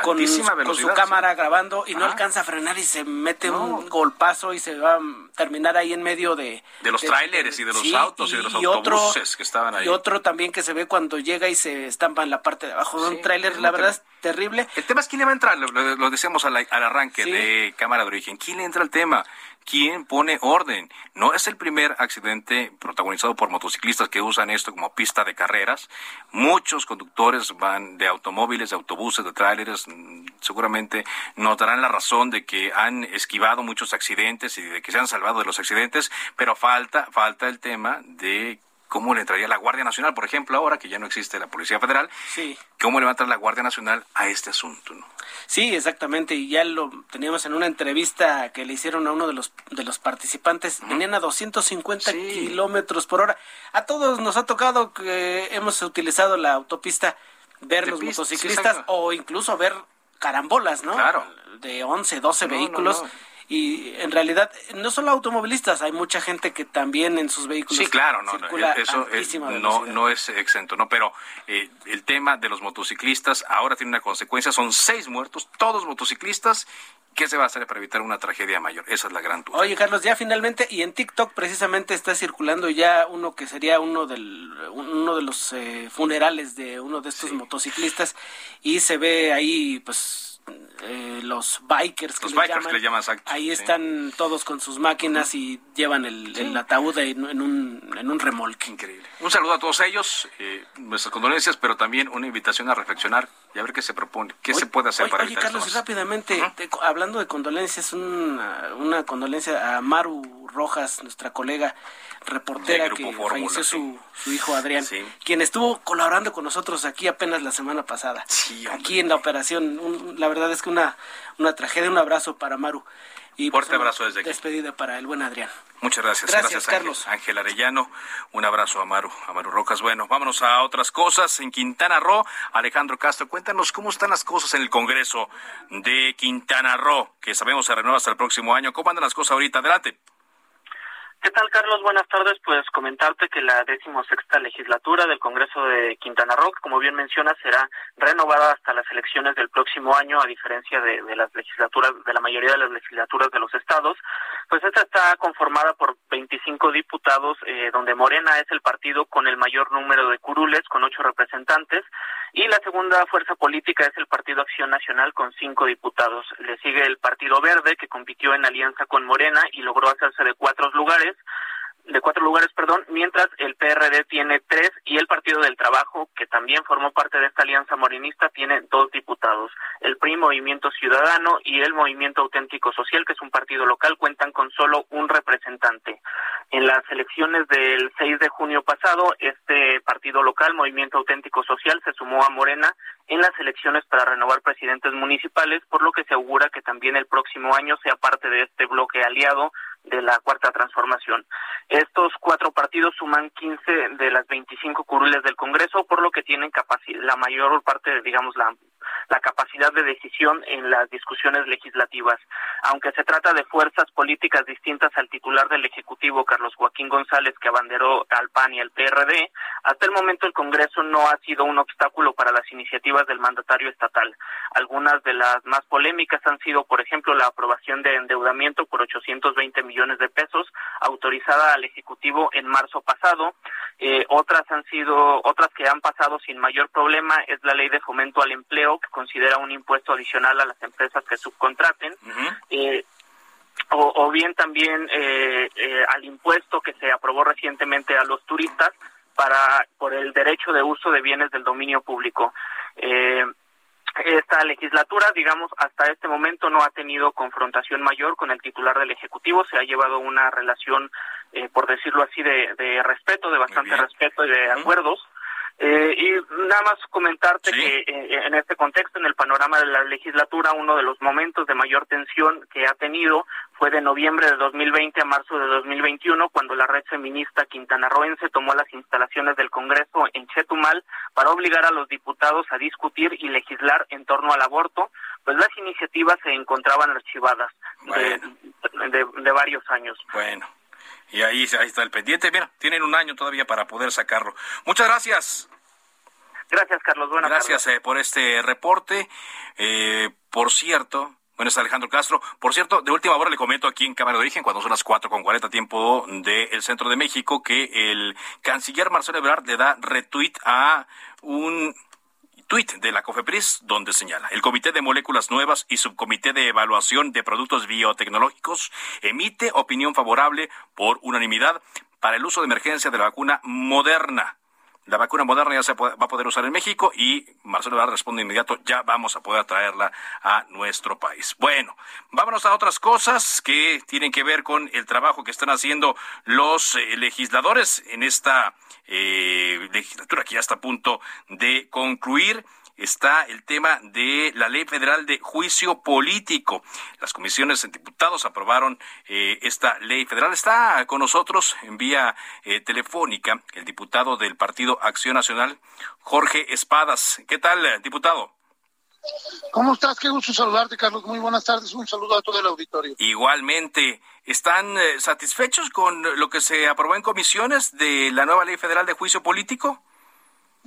con, con, su cámara grabando y no alcanza a frenar y se mete un golpazo y se va a terminar ahí en medio de... De los tráileres y de los autos y, de los autobuses que estaban ahí. Y otro también que se ve cuando llega y se estampa en la parte de abajo. De un tráiler, la verdad es terrible. El tema es quién le va a entrar, lo, decíamos al, arranque de Cámara de Origen, ¿quién le entra al tema? ¿Quién pone orden? No es el primer accidente protagonizado por motociclistas que usan esto como pista de carreras. Muchos conductores van de automóviles, de autobuses, de tráileres. Seguramente notarán la razón de que han esquivado muchos accidentes y de que se han salvado de los accidentes, pero falta, falta el tema de cómo le entraría la Guardia Nacional, por ejemplo, ahora que ya no existe la Policía Federal, sí. cómo le va a entrar la Guardia Nacional a este asunto, ¿no? Sí, exactamente, y ya lo teníamos en una entrevista que le hicieron a uno de los de los participantes, venían a 250 kilómetros por hora. A todos nos ha tocado que hemos utilizado la autopista ver los motociclistas o incluso ver carambolas, ¿no? Claro. De 11, 12 vehículos y en realidad no solo automovilistas, hay mucha gente que también en sus vehículos sí, claro, no, eso no, no es exento, no, pero eh, el tema de los motociclistas ahora tiene una consecuencia, son seis muertos, todos motociclistas. ¿Qué se va a hacer para evitar una tragedia mayor? Esa es la gran duda. Oye, Carlos, ya finalmente, y en TikTok precisamente está circulando ya uno que sería uno, del, uno de los eh, funerales de uno de estos motociclistas, y se ve ahí, pues, eh, los bikers que, le, llaman, ahí están todos con sus máquinas y llevan el, ataúd en, un, en un remolque. Increíble. Un saludo a todos ellos, eh, nuestras condolencias, pero también una invitación a reflexionar y a ver qué se propone, qué se puede hacer para Oye, Carlos, rápidamente, hablando de condolencias, una, una condolencia a Maru Rojas, nuestra colega reportera que falleció su, su, hijo Adrián, quien estuvo colaborando con nosotros aquí apenas la semana pasada, aquí en la operación. la verdad es que una, una tragedia, un abrazo para Maru. Y Fuerte pues, abrazo desde aquí. Despedida para el buen Adrián. Muchas gracias. Gracias, Carlos. Ángel, Arellano. Un abrazo a Maru, a Maru Rocas. Bueno, vámonos a otras cosas. En Quintana Roo, Alejandro Castro, cuéntanos cómo están las cosas en el Congreso de Quintana Roo, que sabemos se renueva hasta el próximo año. ¿Cómo andan las cosas ahorita? Adelante. ¿Qué tal, Carlos? Buenas tardes. Pues comentarte que la decimosexta legislatura del Congreso de Quintana Roo, como bien mencionas, será renovada hasta las elecciones del próximo año, a diferencia de, las legislaturas, de la mayoría de las legislaturas de los estados. Pues esta está conformada por 25 diputados, eh, donde Morena es el partido con el mayor número de curules, con ocho representantes, y la segunda fuerza política es el Partido Acción Nacional con cinco diputados. Le sigue el Partido Verde, que compitió en alianza con Morena y logró hacerse de cuatro lugares de cuatro lugares, perdón, mientras el PRD tiene tres y el Partido del Trabajo, que también formó parte de esta alianza morenista, tiene dos diputados. El PRI, Movimiento Ciudadano y el Movimiento Auténtico Social, que es un partido local, cuentan con solo un representante. En las elecciones del 6 de junio pasado, este partido local, Movimiento Auténtico Social, se sumó a Morena en las elecciones para renovar presidentes municipales, por lo que se augura que también el próximo año sea parte de este bloque aliado de la cuarta transformación. Estos cuatro partidos suman 15 de las 25 curules del Congreso, por lo que tienen la mayor parte, digamos, la, la capacidad de decisión en las discusiones legislativas. Aunque se trata de fuerzas políticas distintas al titular del Ejecutivo, Carlos Joaquín González, que abanderó al PAN y al PRD, hasta el momento el Congreso no ha sido un obstáculo para las iniciativas del mandatario estatal. Algunas de las más polémicas han sido, por ejemplo, la aprobación de endeudamiento por 820 millones de pesos autorizada al Ejecutivo en marzo pasado. Eh, otras han sido, otras que han pasado sin mayor problema es la ley de fomento al empleo considera un impuesto adicional a las empresas que subcontraten. Eh, o, bien también eh, al impuesto que se aprobó recientemente a los turistas para por el derecho de uso de bienes del dominio público. Eh, esta legislatura, digamos, hasta este momento no ha tenido confrontación mayor con el titular del Ejecutivo, se ha llevado una relación, eh, por decirlo así, de, respeto, de bastante respeto y de acuerdos. Eh, y nada más comentarte que eh, en este contexto, en el panorama de la legislatura, uno de los momentos de mayor tensión que ha tenido fue de noviembre de 2020 a marzo de 2021, cuando la red feminista quintanarroense tomó las instalaciones del Congreso en Chetumal para obligar a los diputados a discutir y legislar en torno al aborto, pues las iniciativas se encontraban archivadas de, varios años. Bueno. Y ahí, ahí está el pendiente. Mira, tienen un año todavía para poder sacarlo. Muchas gracias. Gracias, Carlos. Buenas Gracias eh, por este reporte. Eh, por cierto, bueno, es Alejandro Castro. Por cierto, de última hora le comento aquí en Cámara de Origen, cuando son las cuatro con cuarenta tiempo del centro de México, que el canciller Marcelo Ebrard le da retweet a un tuit de la COFEPRIS donde señala, el Comité de Moléculas Nuevas y Subcomité de Evaluación de Productos Biotecnológicos emite opinión favorable por unanimidad para el uso de emergencia de la vacuna moderna la vacuna moderna ya se va a poder usar en México y Marcelo Ebrard responde inmediato, ya vamos a poder traerla a nuestro país. Bueno, vámonos a otras cosas que tienen que ver con el trabajo que están haciendo los eh, legisladores en esta eh, legislatura que ya está a punto de concluir está el tema de la Ley Federal de Juicio Político. Las comisiones de diputados aprobaron eh, esta ley federal. Está con nosotros en vía eh, telefónica el diputado del Partido Acción Nacional, Jorge Espadas. ¿Qué tal, diputado? ¿Cómo estás? Qué gusto saludarte, Carlos. Muy buenas tardes. Un saludo a todo el auditorio. Igualmente, ¿están eh, satisfechos con lo que se aprobó en comisiones de la nueva Ley Federal de Juicio Político?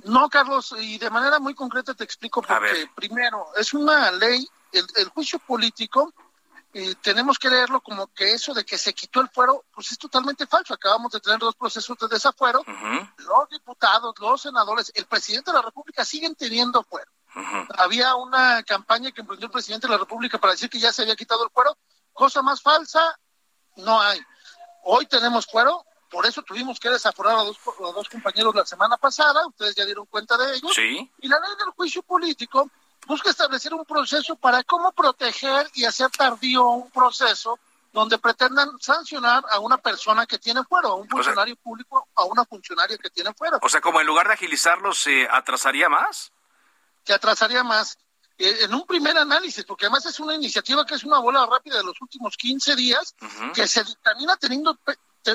No, Carlos, y de manera muy concreta te explico porque primero, es una ley, el, juicio político, y tenemos que leerlo como que eso de que se quitó el fuero, pues es totalmente falso. Acabamos de tener dos procesos de desafuero. Los diputados, los senadores, el presidente de la República siguen teniendo fuero. Había una campaña que emprendió el presidente de la República para decir que ya se había quitado el fuero. Cosa más falsa, no hay. Hoy tenemos fuero, por eso tuvimos que desaforar a dos, dos compañeros la semana pasada, ustedes ya dieron cuenta de ello. Sí. Y la ley del juicio político busca establecer un proceso para cómo proteger y hacer tardío un proceso donde pretendan sancionar a una persona que tiene fuero, a un funcionario público, a una funcionaria que tiene fuero. O sea, como en lugar de agilizarlo, ¿se atrasaría más? Se atrasaría más. Eh, en un primer análisis, porque además es una iniciativa que es una bola rápida de los últimos 15 días, que se dictamina teniendo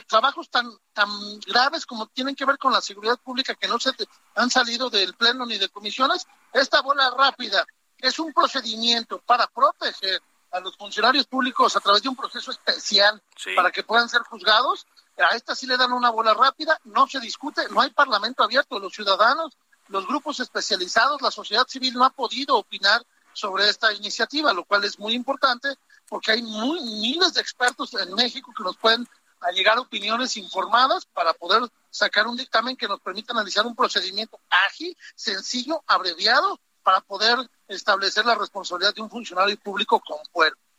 trabajos tan, tan graves como tienen que ver con la seguridad pública que no se han salido del pleno ni de comisiones, esta bola rápida es un procedimiento para proteger a los funcionarios públicos a través de un proceso especial para que puedan ser juzgados. A esta sí le dan una bola rápida, no se discute, no hay parlamento abierto, los ciudadanos, los grupos especializados, la sociedad civil no ha podido opinar sobre esta iniciativa, lo cual es muy importante porque hay muy, miles de expertos en México que nos pueden a llegar a opiniones informadas para poder sacar un dictamen que nos permita analizar un procedimiento ágil, sencillo, abreviado, para poder establecer la responsabilidad de un funcionario público con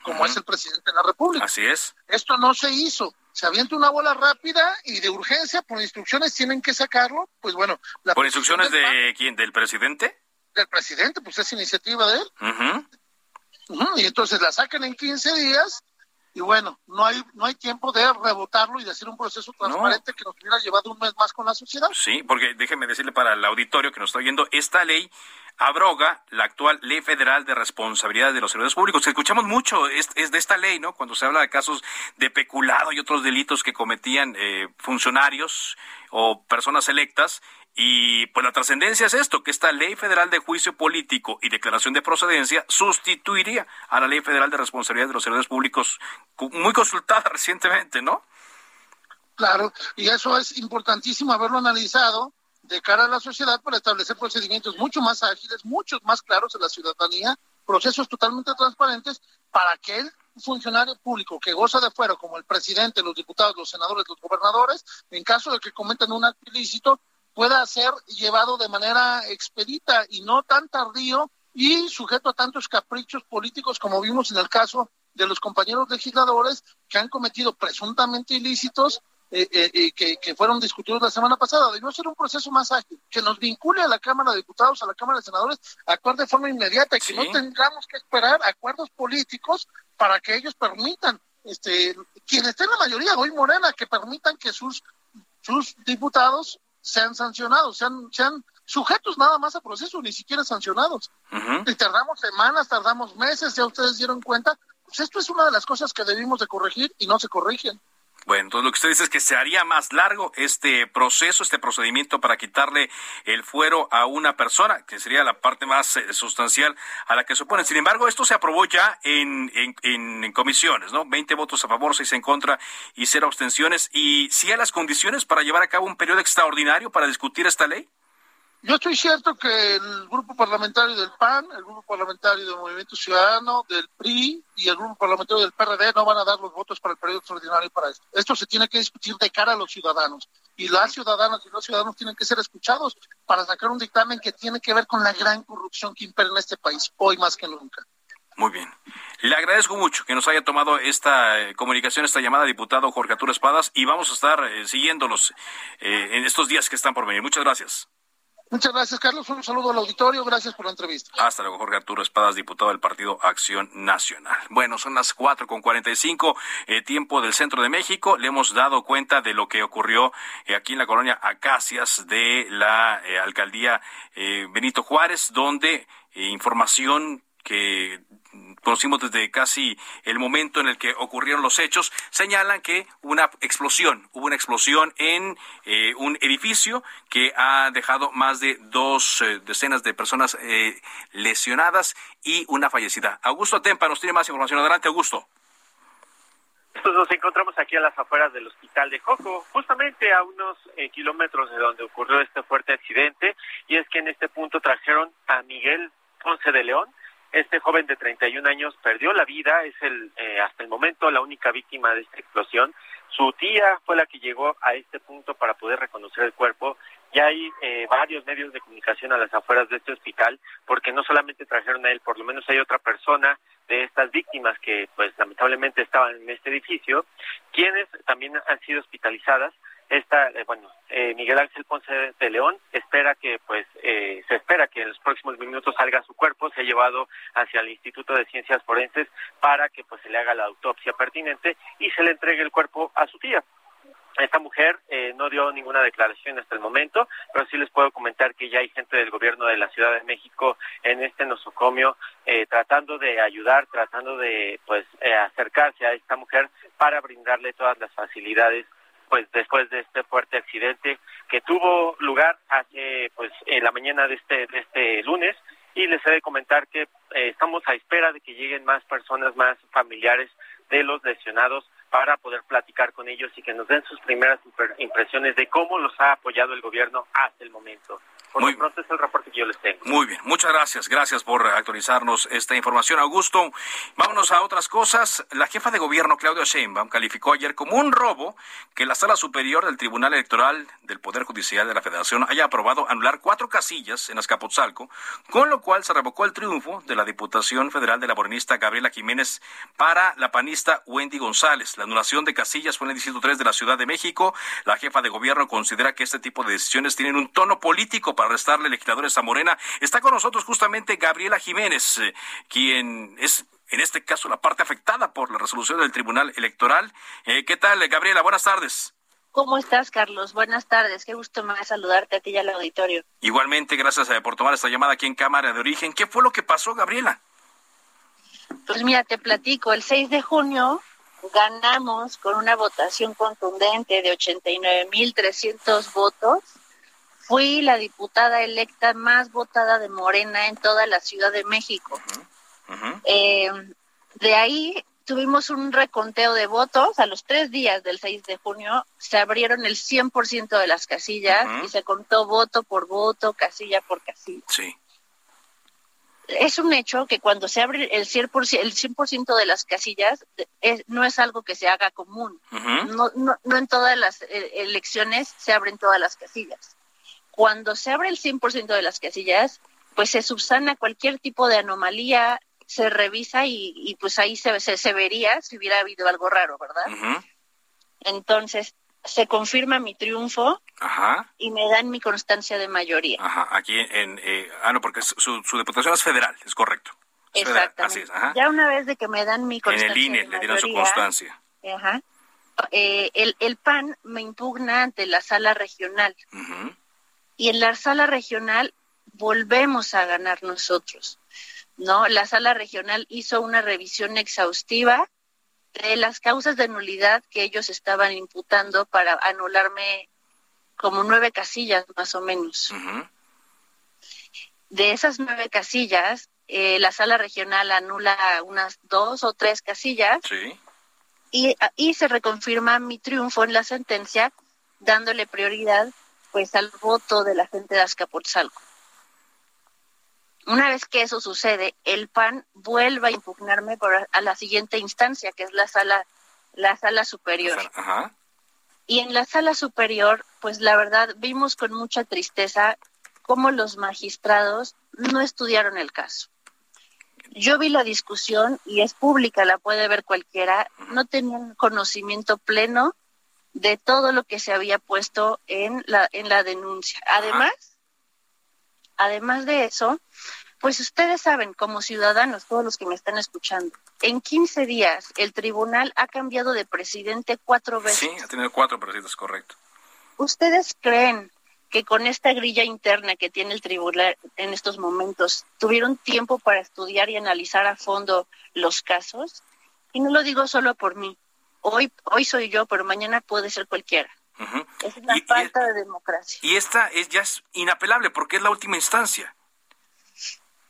como es el presidente de la República. Así es. Esto no se hizo. Se avienta una bola rápida y de urgencia, por instrucciones tienen que sacarlo. Pues bueno. ¿Por instrucciones de quién? ¿Del presidente? Del presidente, pues es iniciativa de él. Y entonces la sacan en 15 días y bueno, no hay no hay tiempo de rebotarlo y de hacer un proceso transparente que nos hubiera llevado un mes más con la sociedad. Sí, porque déjeme decirle para el auditorio que nos está oyendo, esta ley abroga la actual Ley Federal de Responsabilidad de los Servidores Públicos. Escuchamos mucho es, de esta ley, ¿no? Cuando se habla de casos de peculado y otros delitos que cometían eh, funcionarios o personas electas. Y pues la trascendencia es esto, que esta Ley Federal de Juicio Político y Declaración de Procedencia sustituiría a la Ley Federal de Responsabilidad de los Servidores Públicos, muy consultada recientemente, ¿no? Claro, y eso es importantísimo haberlo analizado de cara a la sociedad para establecer procedimientos mucho más ágiles, muchos más claros a la ciudadanía, procesos totalmente transparentes para que el funcionario público que goza de fuero, como el presidente, los diputados, los senadores, los gobernadores, en caso de que cometan un acto ilícito, pueda ser llevado de manera expedita y no tan tardío y sujeto a tantos caprichos políticos como vimos en el caso de los compañeros legisladores que han cometido presuntamente ilícitos eh, eh, que, que, fueron discutidos la semana pasada. Debió ser un proceso más ágil, que nos vincule a la Cámara de Diputados, a la Cámara de Senadores, a actuar de forma inmediata y que no tengamos que esperar acuerdos políticos para que ellos permitan, este, quienes estén en la mayoría, hoy Morena, que permitan que sus, sus diputados sean sancionados, sean, sean sujetos nada más a proceso, ni siquiera sancionados. Y tardamos semanas, tardamos meses, ya ustedes dieron cuenta. Pues esto es una de las cosas que debimos de corregir y no se corrigen. Bueno, entonces lo que usted dice es que se haría más largo este proceso, este procedimiento para quitarle el fuero a una persona, que sería la parte más eh, sustancial a la que se opone. Sin embargo, esto se aprobó ya en, en, comisiones, ¿no? 20 votos a favor, 6 en contra y cero abstenciones. ¿Y si hay las condiciones para llevar a cabo un periodo extraordinario para discutir esta ley? Yo estoy cierto que el grupo parlamentario del PAN, el grupo parlamentario del Movimiento Ciudadano, del PRI y el grupo parlamentario del PRD no van a dar los votos para el periodo extraordinario para esto. Esto se tiene que discutir de cara a los ciudadanos y las ciudadanas y los ciudadanos tienen que ser escuchados para sacar un dictamen que tiene que ver con la gran corrupción que impera en este país, hoy más que nunca. Muy bien. Le agradezco mucho que nos haya tomado esta eh, comunicación, esta llamada, diputado Jorge Arturo Espadas, y vamos a estar eh, siguiéndolos eh, en estos días que están por venir. Muchas gracias. Muchas gracias, Carlos. Un saludo al auditorio. Gracias por la entrevista. Hasta luego, Jorge Arturo Espadas, diputado del Partido Acción Nacional. Bueno, son las cuatro con cuarenta y cinco, eh, tiempo del centro de México. Le hemos dado cuenta de lo que ocurrió eh, aquí en la colonia Acacias de la eh, alcaldía Benito Juárez, donde información que conocimos desde casi el momento en el que ocurrieron los hechos, señalan que una explosión, hubo una explosión en eh, un edificio que ha dejado más de dos eh, decenas de personas eh, lesionadas y una fallecida. Augusto Tempa nos tiene más información. Adelante, Augusto. Nos encontramos aquí a las afueras del hospital de Joco, justamente a unos kilómetros de donde ocurrió este fuerte accidente, y es que en este punto trajeron a Miguel Ponce de León, este joven de 31 años perdió la vida, es el eh, hasta el momento la única víctima de esta explosión. Su tía fue la que llegó a este punto para poder reconocer el cuerpo. Ya hay eh, varios medios de comunicación a las afueras de este hospital, porque no solamente trajeron a él, por lo menos hay otra persona de estas víctimas que, pues, lamentablemente estaban en este edificio, quienes también han sido hospitalizadas esta, eh, bueno, eh, Miguel Ángel Ponce de León espera que, pues, eh, se espera que en los próximos minutos salga su cuerpo, se ha llevado hacia el Instituto de Ciencias Forenses para que, pues, se le haga la autopsia pertinente y se le entregue el cuerpo a su tía. Esta mujer no dio ninguna declaración hasta el momento, pero sí les puedo comentar que ya hay gente del gobierno de la Ciudad de México en este nosocomio tratando de ayudar, tratando de pues acercarse a esta mujer para brindarle todas las facilidades pues después de este fuerte accidente que tuvo lugar hace pues en la mañana de este de este lunes y les he de comentar que eh, estamos a espera de que lleguen más personas más familiares de los lesionados para poder platicar con ellos y que nos den sus primeras impresiones de cómo los ha apoyado el gobierno hasta el momento. Por muy, pronto es el reporte que yo les tengo. Muy bien, muchas gracias. Gracias por actualizarnos esta información, Augusto. Vámonos a otras cosas. La jefa de gobierno, Claudia Sheinbaum, calificó ayer como un robo que la Sala Superior del Tribunal Electoral del Poder Judicial de la Federación haya aprobado anular cuatro casillas en Azcapotzalco, con lo cual se revocó el triunfo de la Diputación Federal de la Morenista Gabriela Jiménez para la panista Wendy González. La anulación de casillas fue en el Distrito 3 de la Ciudad de México. La jefa de gobierno considera que este tipo de decisiones tienen un tono político para arrestarle legisladores a Morena. Está con nosotros justamente Gabriela Jiménez, eh, quien es en este caso la parte afectada por la resolución del Tribunal Electoral. Eh, ¿Qué tal, Gabriela? Buenas tardes. ¿Cómo estás, Carlos? Buenas tardes. Qué gusto me saludarte a ti y al auditorio. Igualmente, gracias eh, por tomar esta llamada aquí en Cámara de Origen. ¿Qué fue lo que pasó, Gabriela? Pues mira, te platico. El 6 de junio ganamos con una votación contundente de 89.300 votos. Fui la diputada electa más votada de Morena en toda la Ciudad de México. Eh, de ahí tuvimos un reconteo de votos. A los tres días del 6 de junio se abrieron el 100% de las casillas y se contó voto por voto, casilla por casilla. Sí. Es un hecho que cuando se abre el 100%, el 100 de las casillas no es algo que se haga común. no, no, no, en todas las eh, elecciones se abren todas las casillas. Cuando se abre el 100% de las casillas, pues se subsana cualquier tipo de anomalía, se revisa y, pues ahí se, se, vería si hubiera habido algo raro, ¿verdad? Entonces, se confirma mi triunfo y me dan mi constancia de mayoría. Ajá, aquí en... Eh, ah, no, porque su, su diputación es federal, es correcto. Exactamente. Ya una vez de que me dan mi constancia En el INE le dieron su constancia. Ajá. Eh, el, el PAN me impugna ante la sala regional. Y en la sala regional volvemos a ganar nosotros. ¿no? La sala regional hizo una revisión exhaustiva de las causas de nulidad que ellos estaban imputando para anularme como nueve casillas más o menos. De esas nueve casillas, eh, la sala regional anula unas dos o tres casillas y, y se reconfirma mi triunfo en la sentencia dándole prioridad pues al voto de la gente de Azcapotzalco. Una vez que eso sucede, el PAN vuelve a impugnarme por, a la siguiente instancia, que es la sala, la sala superior. Y en la sala superior, pues la verdad, vimos con mucha tristeza cómo los magistrados no estudiaron el caso. Yo vi la discusión y es pública, la puede ver cualquiera, no tenían conocimiento pleno de todo lo que se había puesto en la, en la denuncia. Además, además de eso, pues ustedes saben, como ciudadanos, todos los que me están escuchando, en 15 días el tribunal ha cambiado de presidente cuatro veces. Sí, ha tenido cuatro presidentes, correcto. ¿Ustedes creen que con esta grilla interna que tiene el tribunal en estos momentos, tuvieron tiempo para estudiar y analizar a fondo los casos? Y no lo digo solo por mí. Hoy, hoy soy yo, pero mañana puede ser cualquiera. Es una falta de democracia. Y esta es, ya es inapelable porque es la última instancia.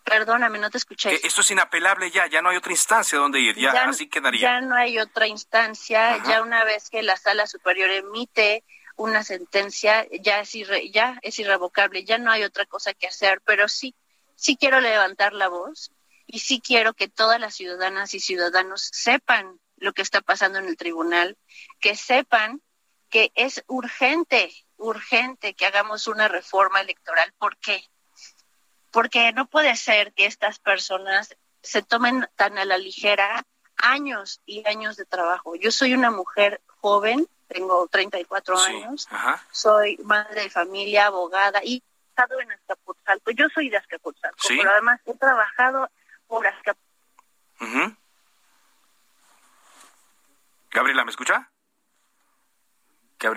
Perdóname, no te escuché. esto es inapelable ya, ya no hay otra instancia donde ir, ya, así quedaría. Ya no hay otra instancia, ya una vez que la sala superior emite una sentencia, ya es, ya es irrevocable, ya no hay otra cosa que hacer, pero sí, sí quiero levantar la voz y sí quiero que todas las ciudadanas y ciudadanos sepan lo que está pasando en el tribunal, que sepan que es urgente, urgente que hagamos una reforma electoral. ¿Por qué? porque no puede ser que estas personas se tomen tan a la ligera años y años de trabajo. Yo soy una mujer joven, tengo 34 años, soy madre de familia, abogada y he estado en Azcapotzalco. Yo soy de Azcapotzalco, pero además he trabajado por Azcapotzalco. Gabriela, ¿me escucha?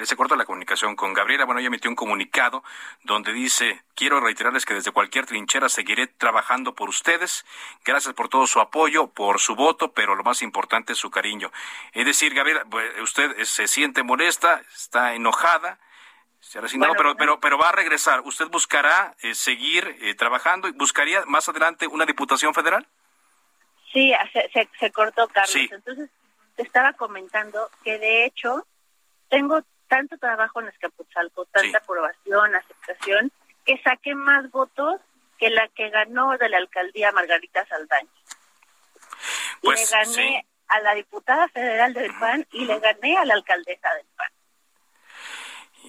se corta la comunicación con Gabriela. Bueno, ella emitió un comunicado donde dice, quiero reiterarles que desde cualquier trinchera seguiré trabajando por ustedes. Gracias por todo su apoyo, por su voto, pero lo más importante es su cariño. Es decir, Gabriela, usted se siente molesta, está enojada, se ha resignado, pero, pero, pero va a regresar. ¿Usted buscará eh, seguir eh, trabajando y buscaría más adelante una diputación federal? Sí, se, se, cortó, Carlos. Entonces, te estaba comentando que de hecho tengo tanto trabajo en Escapotzalco, tanta aprobación, aceptación, que saqué más votos que la que ganó de la alcaldía Margarita Saldaña. Pues, le gané a la diputada federal del PAN y le gané a la alcaldesa del PAN.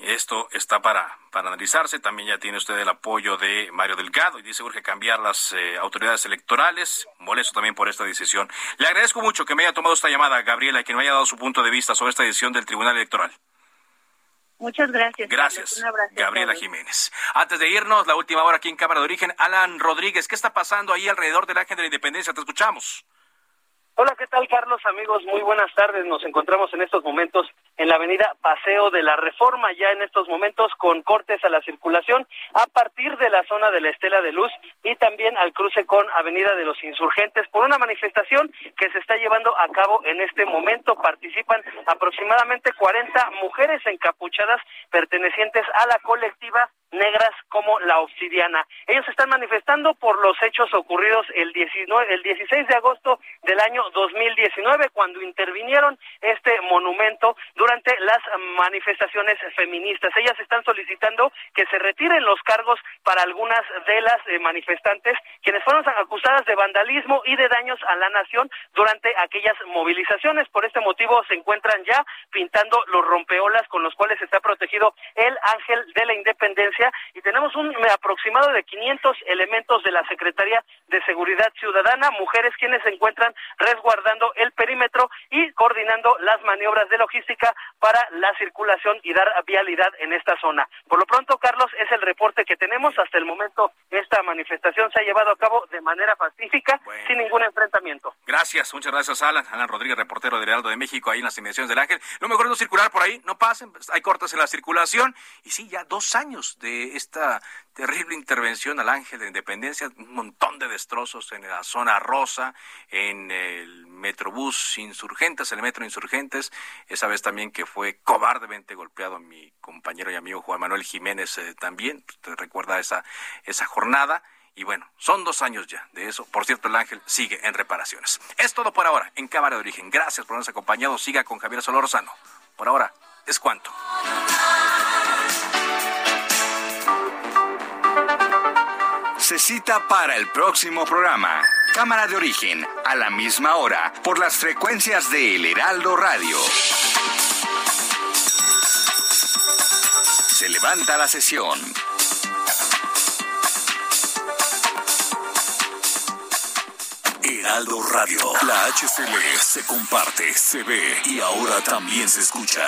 Esto está para, para analizarse. También ya tiene usted el apoyo de Mario Delgado y dice urge cambiar las eh, autoridades electorales. Molesto también por esta decisión. Le agradezco mucho que me haya tomado esta llamada, Gabriela, y que me haya dado su punto de vista sobre esta decisión del Tribunal Electoral. Muchas gracias. Gracias. Gabriela Jiménez. Antes de irnos, la última hora aquí en Cámara de Origen, Alan Rodríguez, ¿qué está pasando ahí alrededor del Ángel de la Independencia? Te escuchamos. Hola, ¿qué tal Carlos? Amigos, muy buenas tardes. Nos encontramos en estos momentos en la avenida Paseo de la Reforma, ya en estos momentos con cortes a la circulación a partir de la zona de la Estela de Luz y también al cruce con Avenida de los Insurgentes por una manifestación que se está llevando a cabo en este momento. Participan aproximadamente 40 mujeres encapuchadas pertenecientes a la colectiva negras como la obsidiana. Ellos están manifestando por los hechos ocurridos el, 19, el 16 de agosto del año 2019, cuando intervinieron este monumento durante las manifestaciones feministas. Ellas están solicitando que se retiren los cargos para algunas de las eh, manifestantes, quienes fueron acusadas de vandalismo y de daños a la nación durante aquellas movilizaciones. Por este motivo se encuentran ya pintando los rompeolas con los cuales está protegido el ángel de la independencia y tenemos un aproximado de 500 elementos de la Secretaría de Seguridad Ciudadana, mujeres quienes se encuentran resguardando el perímetro y coordinando las maniobras de logística para la circulación y dar vialidad en esta zona. Por lo pronto, Carlos, es el reporte que tenemos. Hasta el momento, esta manifestación se ha llevado a cabo de manera pacífica, sin ningún enfrentamiento. Gracias, muchas gracias, Alan. Alan Rodríguez, reportero del Heraldo de México, ahí en las inmediaciones del Ángel. Lo mejor es no circular por ahí, no pasen, hay cortes en la circulación. Y sí, ya dos años de esta terrible intervención al Ángel de Independencia, un montón de destrozos en la zona rosa, en el Metrobús Insurgentes, el Metro Insurgentes, esa vez también que fue cobardemente golpeado mi compañero y amigo Juan Manuel Jiménez eh, también, usted recuerda esa, esa jornada. Y bueno, son dos años ya de eso. Por cierto, el ángel sigue en reparaciones. Es todo por ahora en Cámara de Origen. Gracias por habernos acompañado. Siga con Javier Solorzano. Por ahora, es cuanto. Se cita para el próximo programa. Cámara de origen, a la misma hora, por las frecuencias de El Heraldo Radio. Se levanta la sesión. Heraldo Radio, la HCL se comparte, se ve y ahora también se escucha.